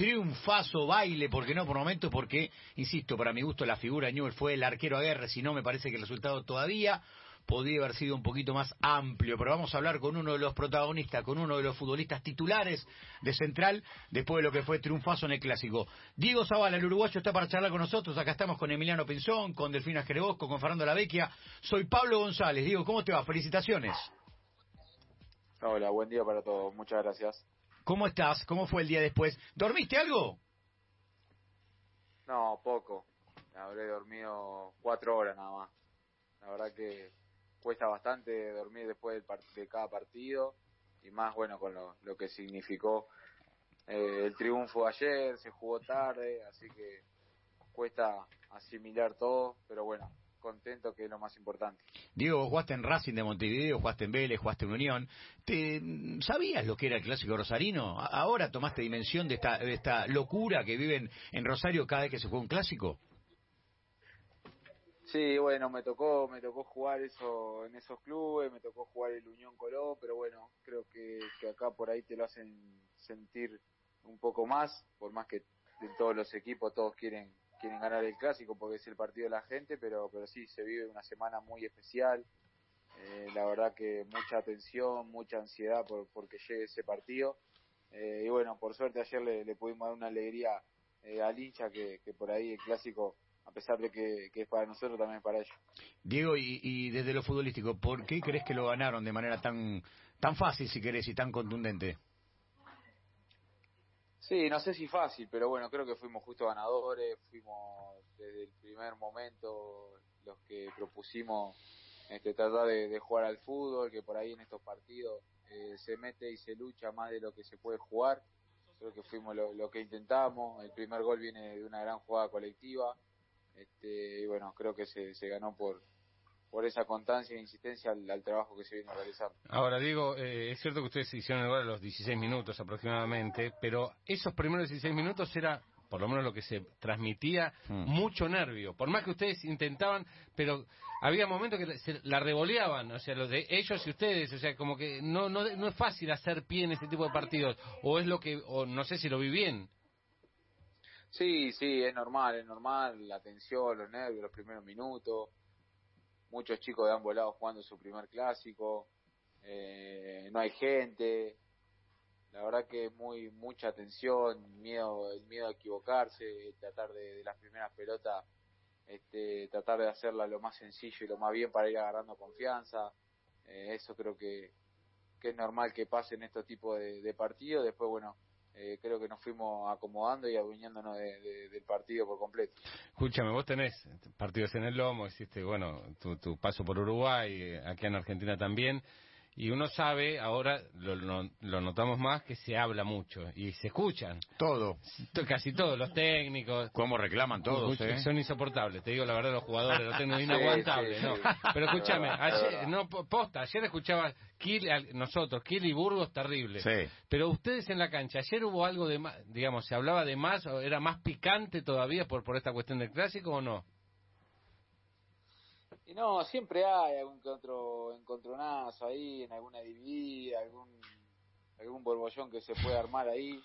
triunfazo, baile, porque no por momentos, porque, insisto, para mi gusto la figura Newell fue el arquero a guerra, si no me parece que el resultado todavía podría haber sido un poquito más amplio, pero vamos a hablar con uno de los protagonistas, con uno de los futbolistas titulares de Central, después de lo que fue triunfazo en el Clásico. Diego Zavala, el uruguayo, está para charlar con nosotros, acá estamos con Emiliano Pinzón, con Delfina Jerebosco, con Fernando Lavecchia, soy Pablo González, Diego, ¿cómo te va? Felicitaciones. Hola, buen día para todos, muchas gracias. ¿Cómo estás? ¿Cómo fue el día después? ¿Dormiste algo? No, poco. Habré dormido cuatro horas nada más. La verdad que cuesta bastante dormir después de cada partido y más bueno con lo, que significó eh, el triunfo ayer, se jugó tarde, así que cuesta asimilar todo, pero bueno, contento que es lo más importante. Diego, jugaste en Racing de Montevideo, jugaste en Vélez, jugaste en Unión. ¿Te, ¿Sabías lo que era el clásico rosarino? ¿Ahora tomaste dimensión de esta, de esta locura que viven en Rosario cada vez que se juega un clásico? Sí, bueno, me tocó, me tocó jugar eso en esos clubes, me tocó jugar el Unión Colón, pero bueno, creo que, que acá por ahí te lo hacen sentir un poco más, por más que en todos los equipos todos quieren quieren ganar el clásico porque es el partido de la gente, pero pero sí se vive una semana muy especial. Eh, la verdad que mucha atención, mucha ansiedad por porque llegue ese partido. Eh, y bueno, por suerte ayer le, pudimos dar una alegría eh, al hincha que, por ahí el clásico a pesar de que, que, es para nosotros, también es para ellos. Diego, y, y, desde lo futbolístico, ¿por qué crees que lo ganaron de manera tan tan fácil, si querés, y tan contundente? Sí, no sé si fácil, pero bueno, creo que fuimos justo ganadores, fuimos desde el primer momento los que propusimos este, tratar de, jugar al fútbol, que por ahí en estos partidos eh, se mete y se lucha más de lo que se puede jugar. Creo que fuimos lo, lo que intentamos. El primer gol viene de una gran jugada colectiva este, y bueno, creo que se, se ganó por, por esa constancia e insistencia al, al, trabajo que se viene realizando. Ahora, digo, eh, es cierto que ustedes hicieron el gol a los 16 minutos aproximadamente, pero esos primeros 16 minutos era, por lo menos lo que se transmitía, hmm. mucho nervio. Por más que ustedes intentaban, pero había momentos que se la revoleaban, o sea, los de ellos y ustedes, o sea, como que no, no, no es fácil hacer pie en este tipo de partidos, o es lo que, o no sé si lo vi bien. Sí, sí, es normal, es normal, la tensión, los nervios, los primeros minutos, muchos chicos de ambos lados jugando su primer clásico, eh, no hay gente, la verdad que es muy mucha tensión, miedo, el miedo a equivocarse, tratar de, de las primeras pelotas, este, tratar de hacerla lo más sencillo y lo más bien para ir agarrando confianza, eh, eso creo que, que es normal que pase en estos tipos de, de partidos, después bueno, eh, creo que nos fuimos acomodando y adueñándonos de, de, del partido por completo. Escúchame, vos tenés partidos en el lomo, hiciste, bueno, tu, tu paso por Uruguay, aquí en Argentina también, y uno sabe, ahora lo, lo, lo, notamos más, que se habla mucho y se escuchan. Todo. Casi todos, los técnicos. ¿Cómo reclaman todos? Eh? Son insoportables, te digo la verdad, los jugadores, los técnicos inaguantables. Sí, sí, sí. ¿no? Pero escúchame, ayer, no, posta, ayer escuchaba Kiel, nosotros, Kiel y Burgos, terrible. Sí. Pero ustedes en la cancha, ayer hubo algo de más, digamos, se hablaba de más, o era más picante todavía por, por esta cuestión del clásico o no? Y no, siempre hay algún que otro encontronazo ahí, en alguna dividida, algún, algún borbollón que se puede armar ahí.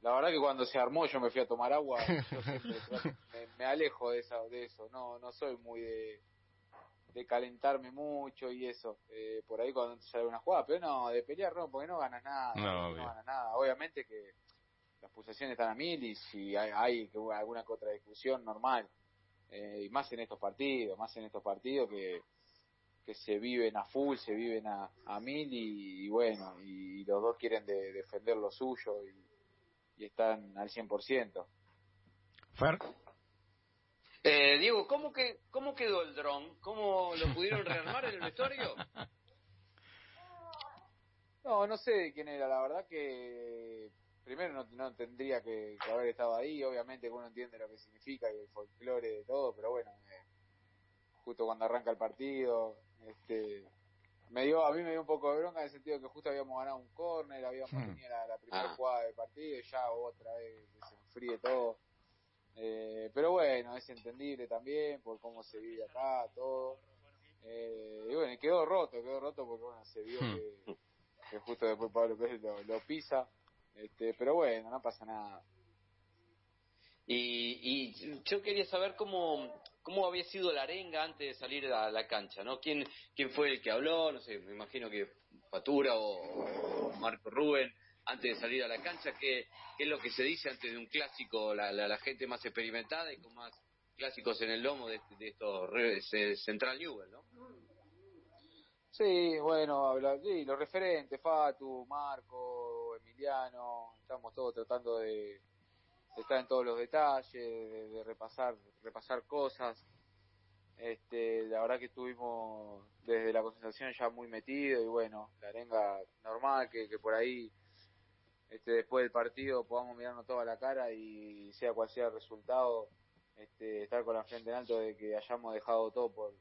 La verdad que cuando se armó yo me fui a tomar agua, yo siempre me, me, alejo de, esa, de eso, no, no soy muy de, de calentarme mucho y eso, eh, por ahí cuando sale una jugada, pero no, de pelear no, porque no ganas nada, no, no ganas nada. Obviamente que las pulsaciones están a mil y si hay, hay alguna otra discusión normal, eh, y más en estos partidos, más en estos partidos que, que se viven a full, se viven a, a mil y, y bueno, y, y, los dos quieren de, defender lo suyo y, y están al 100%. Fer. Eh, Diego, ¿cómo, que, ¿cómo quedó el dron? ¿Cómo lo pudieron rearmar en el vestuario? No, no sé quién era, la verdad que primero no, no tendría que, que, haber estado ahí, obviamente que uno entiende lo que significa y el folclore de todo, pero bueno, eh, justo cuando arranca el partido, este me dio, a mí me dio un poco de bronca en el sentido que justo habíamos ganado un córner, habíamos hmm. tenido la, la primera ah. jugada del partido y ya otra vez que se enfríe todo. Eh, pero bueno, es entendible también por cómo se vive acá, todo. Eh, y bueno, quedó roto, quedó roto porque bueno, se vio hmm. que, que justo después Pablo Pérez lo, lo pisa Este, pero bueno, no pasa nada. Y, y yo quería saber cómo, cómo había sido la arenga antes de salir a la cancha, ¿no? ¿Quién, quién fue el que habló? No sé, me imagino que Fatura o, Marco Rubén, antes de salir a la cancha, ¿qué, qué es lo que se dice antes de un clásico, la, la, gente más experimentada y con más clásicos en el lomo de, de estos Central Newell, ¿no? Sí, bueno, habla, sí, los referentes, Fatu, Marco, Emiliano, estamos todos tratando de, estar en todos los detalles, de, repasar, repasar cosas. Este, la verdad que estuvimos desde la concentración ya muy metidos y bueno, la arenga normal que, que por ahí este, después del partido podamos mirarnos toda la cara y sea cual sea el resultado, este, estar con la frente en alto de que hayamos dejado todo por,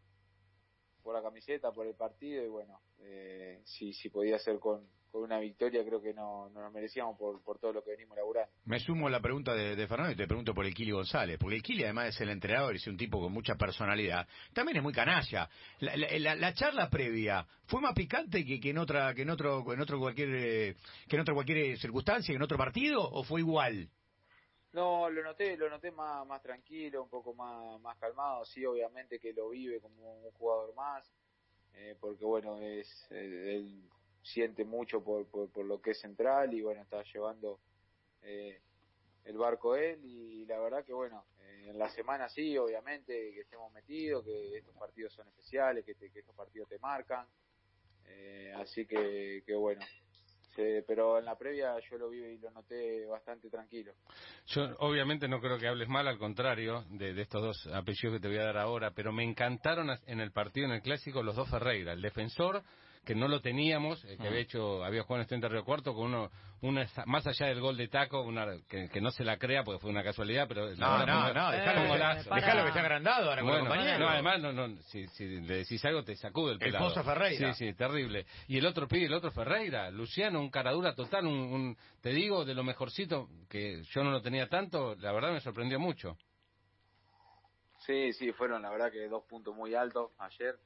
por la camiseta, por el partido y bueno, eh, si, si podía ser con, con una victoria creo que no, no nos merecíamos por, por todo lo que venimos laburando. Me sumo a la pregunta de, de, Fernando y te pregunto por el Kili González, porque el Kili además es el entrenador y es un tipo con mucha personalidad, también es muy canalla. La, la, la charla previa fue más picante que, que, en otra que en otro en otro cualquier eh, que en otra cualquier circunstancia, que en otro partido o fue igual. No, lo noté, lo noté más, más tranquilo, un poco más, más calmado. Sí, obviamente que lo vive como un jugador más, eh, porque bueno, es él siente mucho por, por, lo que es central y bueno, está llevando eh, el barco él y, la verdad que bueno, eh, en la semana sí, obviamente que estemos metidos, que estos partidos son especiales, que, que estos partidos te marcan, así que, que bueno, pero en la previa yo lo vi y lo noté bastante tranquilo. Yo obviamente no creo que hables mal, al contrario, de, de, estos dos apellidos que te voy a dar ahora, pero me encantaron en el partido, en el clásico, los dos Ferreira, el defensor que no lo teníamos, eh, que había hecho, había jugado en Río Cuarto con uno, una, más allá del gol de taco, una, que, que no se la crea porque fue una casualidad, pero no, no, no, déjalo, que está agrandado ahora bueno, No, además, no, no, si, si le decís algo te sacude el pelado. El Ferreira. Sí, sí, terrible. Y el otro pide, el otro Ferreira, Luciano, un caradura total, un, un, te digo, de lo mejorcito, que yo no lo tenía tanto, la verdad me sorprendió mucho. Sí, sí, fueron la verdad que dos puntos muy altos ayer.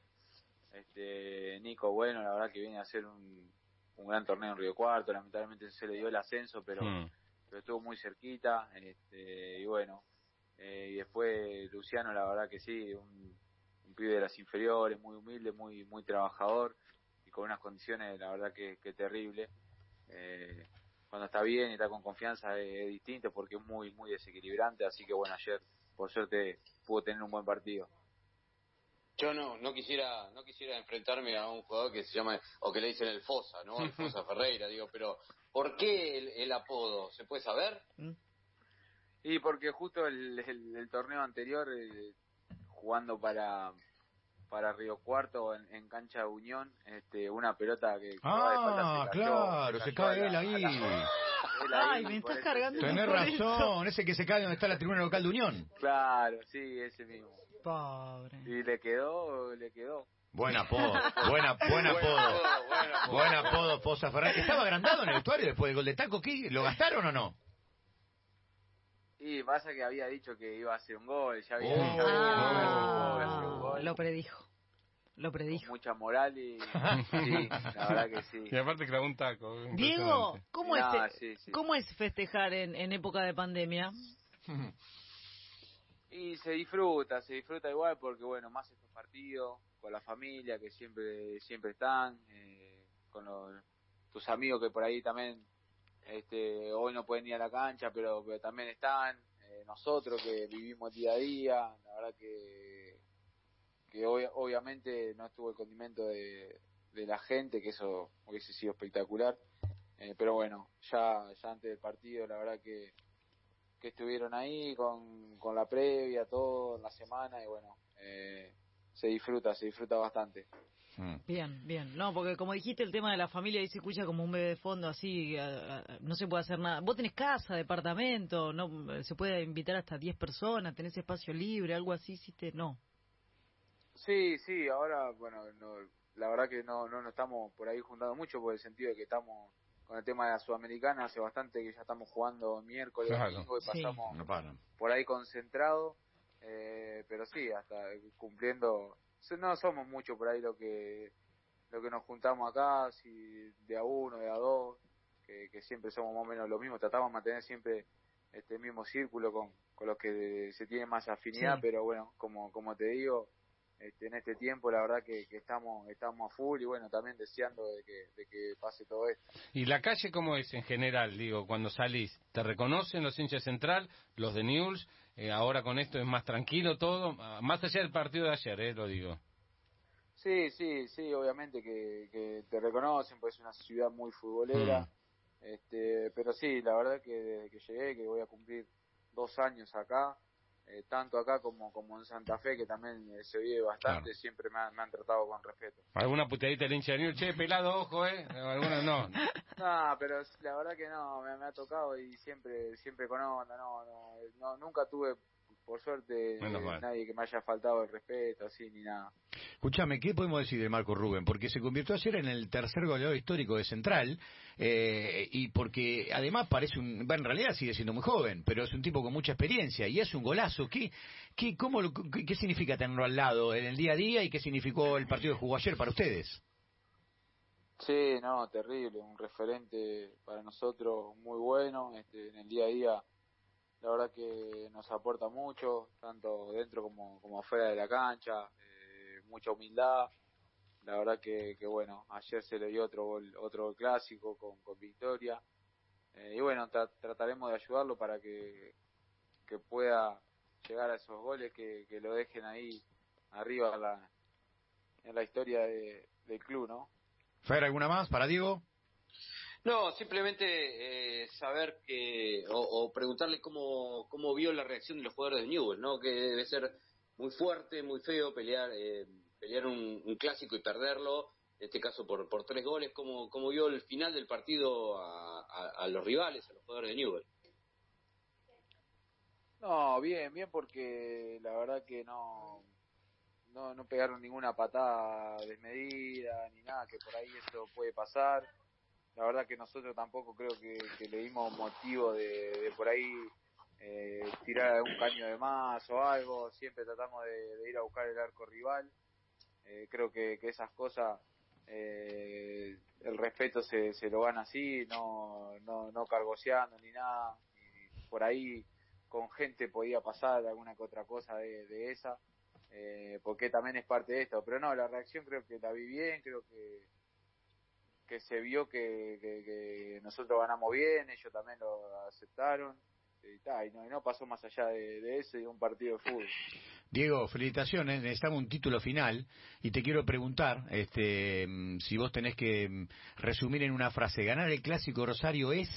Este, Nico, bueno, la verdad que viene a hacer un, un gran torneo en Río Cuarto, lamentablemente se le dio el ascenso, pero, mm. pero estuvo muy cerquita, este, y bueno, eh, y después Luciano, la verdad que sí, un, un pibe de las inferiores, muy humilde, muy muy trabajador, y con unas condiciones, la verdad que, que terrible. Eh, cuando está bien y está con confianza es, es distinto porque es muy muy desequilibrante, así que bueno, ayer por suerte pudo tener un buen partido. Yo no, no quisiera, no quisiera enfrentarme a un jugador que se llama, o que le dicen el Fosa, ¿no? El Fosa Ferreira, digo, pero ¿por qué el, apodo? ¿Se puede saber? Mm. Y porque justo el, el, torneo anterior, eh, jugando para para Río Cuarto en, cancha de Unión, este, una pelota que, ah, claro, se cae él ahí. Ay, me estás cargando. Tenés razón, ese que se cae donde está la tribuna local de Unión. Claro, sí, ese mismo. Pobre. Y le quedó, le quedó. Buen apodo, buena, buen apodo. Buen apodo, Fosa Ferrer. ¿Estaba agrandado en el vestuario después del gol de Taco? ¿Qué? ¿Lo gastaron o no? Y pasa que había dicho que iba a hacer un gol, ya había dicho ah, Lo predijo. Lo predijo. mucha moral y sí, la verdad que sí. Y aparte clavó un taco. Diego, ¿cómo, es, ¿cómo es festejar en, en época de pandemia? Y se disfruta, se disfruta igual porque, bueno, más estos partidos, con la familia que siempre siempre están, eh, con los, tus amigos que por ahí también este, hoy no pueden ir a la cancha, pero, pero también están, eh, nosotros que vivimos día a día, la verdad que, que hoy, obviamente no estuvo el condimento de, de la gente, que eso hubiese sido espectacular, eh, pero bueno, ya, ya antes del partido, la verdad que que estuvieron ahí con, con la previa, todo en la semana y bueno, eh, se disfruta, se disfruta bastante. Mm. Bien, bien. No, porque como dijiste, el tema de la familia ahí se escucha como un bebé de fondo, así, no se puede hacer nada. Vos tenés casa, departamento, no se puede invitar hasta 10 personas, tenés espacio libre, algo así, hiciste, no. Sí, sí, ahora, bueno, la verdad que no, no nos estamos por ahí juntando mucho por el sentido de que estamos con el tema de la Sudamericana, hace bastante que ya estamos jugando miércoles, domingo y pasamos por ahí concentrado, eh, pero sí, hasta cumpliendo, no somos mucho por ahí lo que lo que nos juntamos acá, si de a uno, de a dos, que, siempre somos más o menos lo mismo, tratamos de mantener siempre este mismo círculo con, con los que se tiene más afinidad, pero bueno, como, como te digo, este, en este tiempo la verdad que, estamos estamos a full y bueno, también deseando de que, pase todo esto. ¿Y la calle cómo es en general? Digo, cuando salís, ¿te reconocen los hinchas central, los de News? Eh, ahora con esto es más tranquilo todo, más allá del partido de ayer, eh, lo digo. Sí, sí, sí, obviamente que, te reconocen, pues es una ciudad muy futbolera, mm. este, pero sí, la verdad que desde que llegué, que voy a cumplir dos años acá, eh, tanto acá como, como en Santa Fe, que también eh, se vive bastante, siempre me, han tratado con respeto. ¿Alguna puteadita el hincha de Che, pelado, ojo, eh? Alguna no. no, pero la verdad que no, me, ha tocado y siempre siempre con onda, no, no, no nunca tuve por suerte nadie que me haya faltado el respeto, así ni nada. Escúchame, ¿qué podemos decir de Marco Rubén? Porque se convirtió ayer en el tercer goleador histórico de Central eh, y porque además parece un, bueno, en realidad sigue siendo muy joven, pero es un tipo con mucha experiencia y es un golazo. ¿Qué, qué, cómo, qué, significa tenerlo al lado en el día a día y qué significó el partido que jugó ayer para ustedes? Sí, no, terrible, un referente para nosotros muy bueno, este, en el día a día la verdad que nos aporta mucho, tanto dentro como, como afuera de la cancha, eh, mucha humildad. La verdad que, bueno, ayer se le dio otro otro clásico con, con victoria. Eh, y bueno, trataremos de ayudarlo para que, que pueda llegar a esos goles, que, que lo dejen ahí arriba en la, en la historia de, del club, ¿no? Fer, ¿alguna más para Diego? No, simplemente eh, saber que, o, preguntarle cómo, cómo vio la reacción de los jugadores de Newell, ¿no? Que debe ser muy fuerte, muy feo pelear, eh, pelear un, clásico y perderlo, en este caso por, por tres goles. ¿Cómo, cómo vio el final del partido a, los rivales, a los jugadores de Newell? No, bien, bien, porque la verdad que no, no, no pegaron ninguna patada desmedida ni nada, que por ahí eso puede pasar la verdad que nosotros tampoco creo que, le dimos motivo de, por ahí eh, tirar algún caño de más o algo, siempre tratamos de, ir a buscar el arco rival, eh, creo que, esas cosas eh, el respeto se, se lo gana así, no, no, no cargoseando ni nada, y por ahí con gente podía pasar alguna que otra cosa de, de esa, porque también es parte de esto, pero no, la reacción creo que la vi bien, creo que que se vio que, nosotros ganamos bien, ellos también lo aceptaron y, no, no, pasó más allá de, eso y un partido de fútbol. Diego, felicitaciones, necesitamos un título final y te quiero preguntar este, si vos tenés que resumir en una frase, ¿ganar el Clásico Rosario es?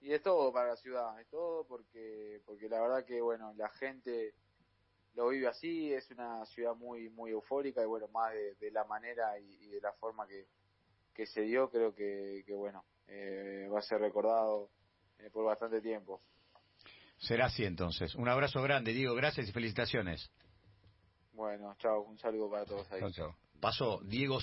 Y es todo para la ciudad, es todo porque, porque la verdad que, bueno, la gente lo vive así, es una ciudad muy muy eufórica y bueno, más de, la manera y, de la forma que, que se dio, creo que, que bueno, eh, va a ser recordado eh, por bastante tiempo. Será así entonces. Un abrazo grande, Diego, gracias y felicitaciones. Bueno, chao, un saludo para todos ahí. Chao, chao. Pasó Diego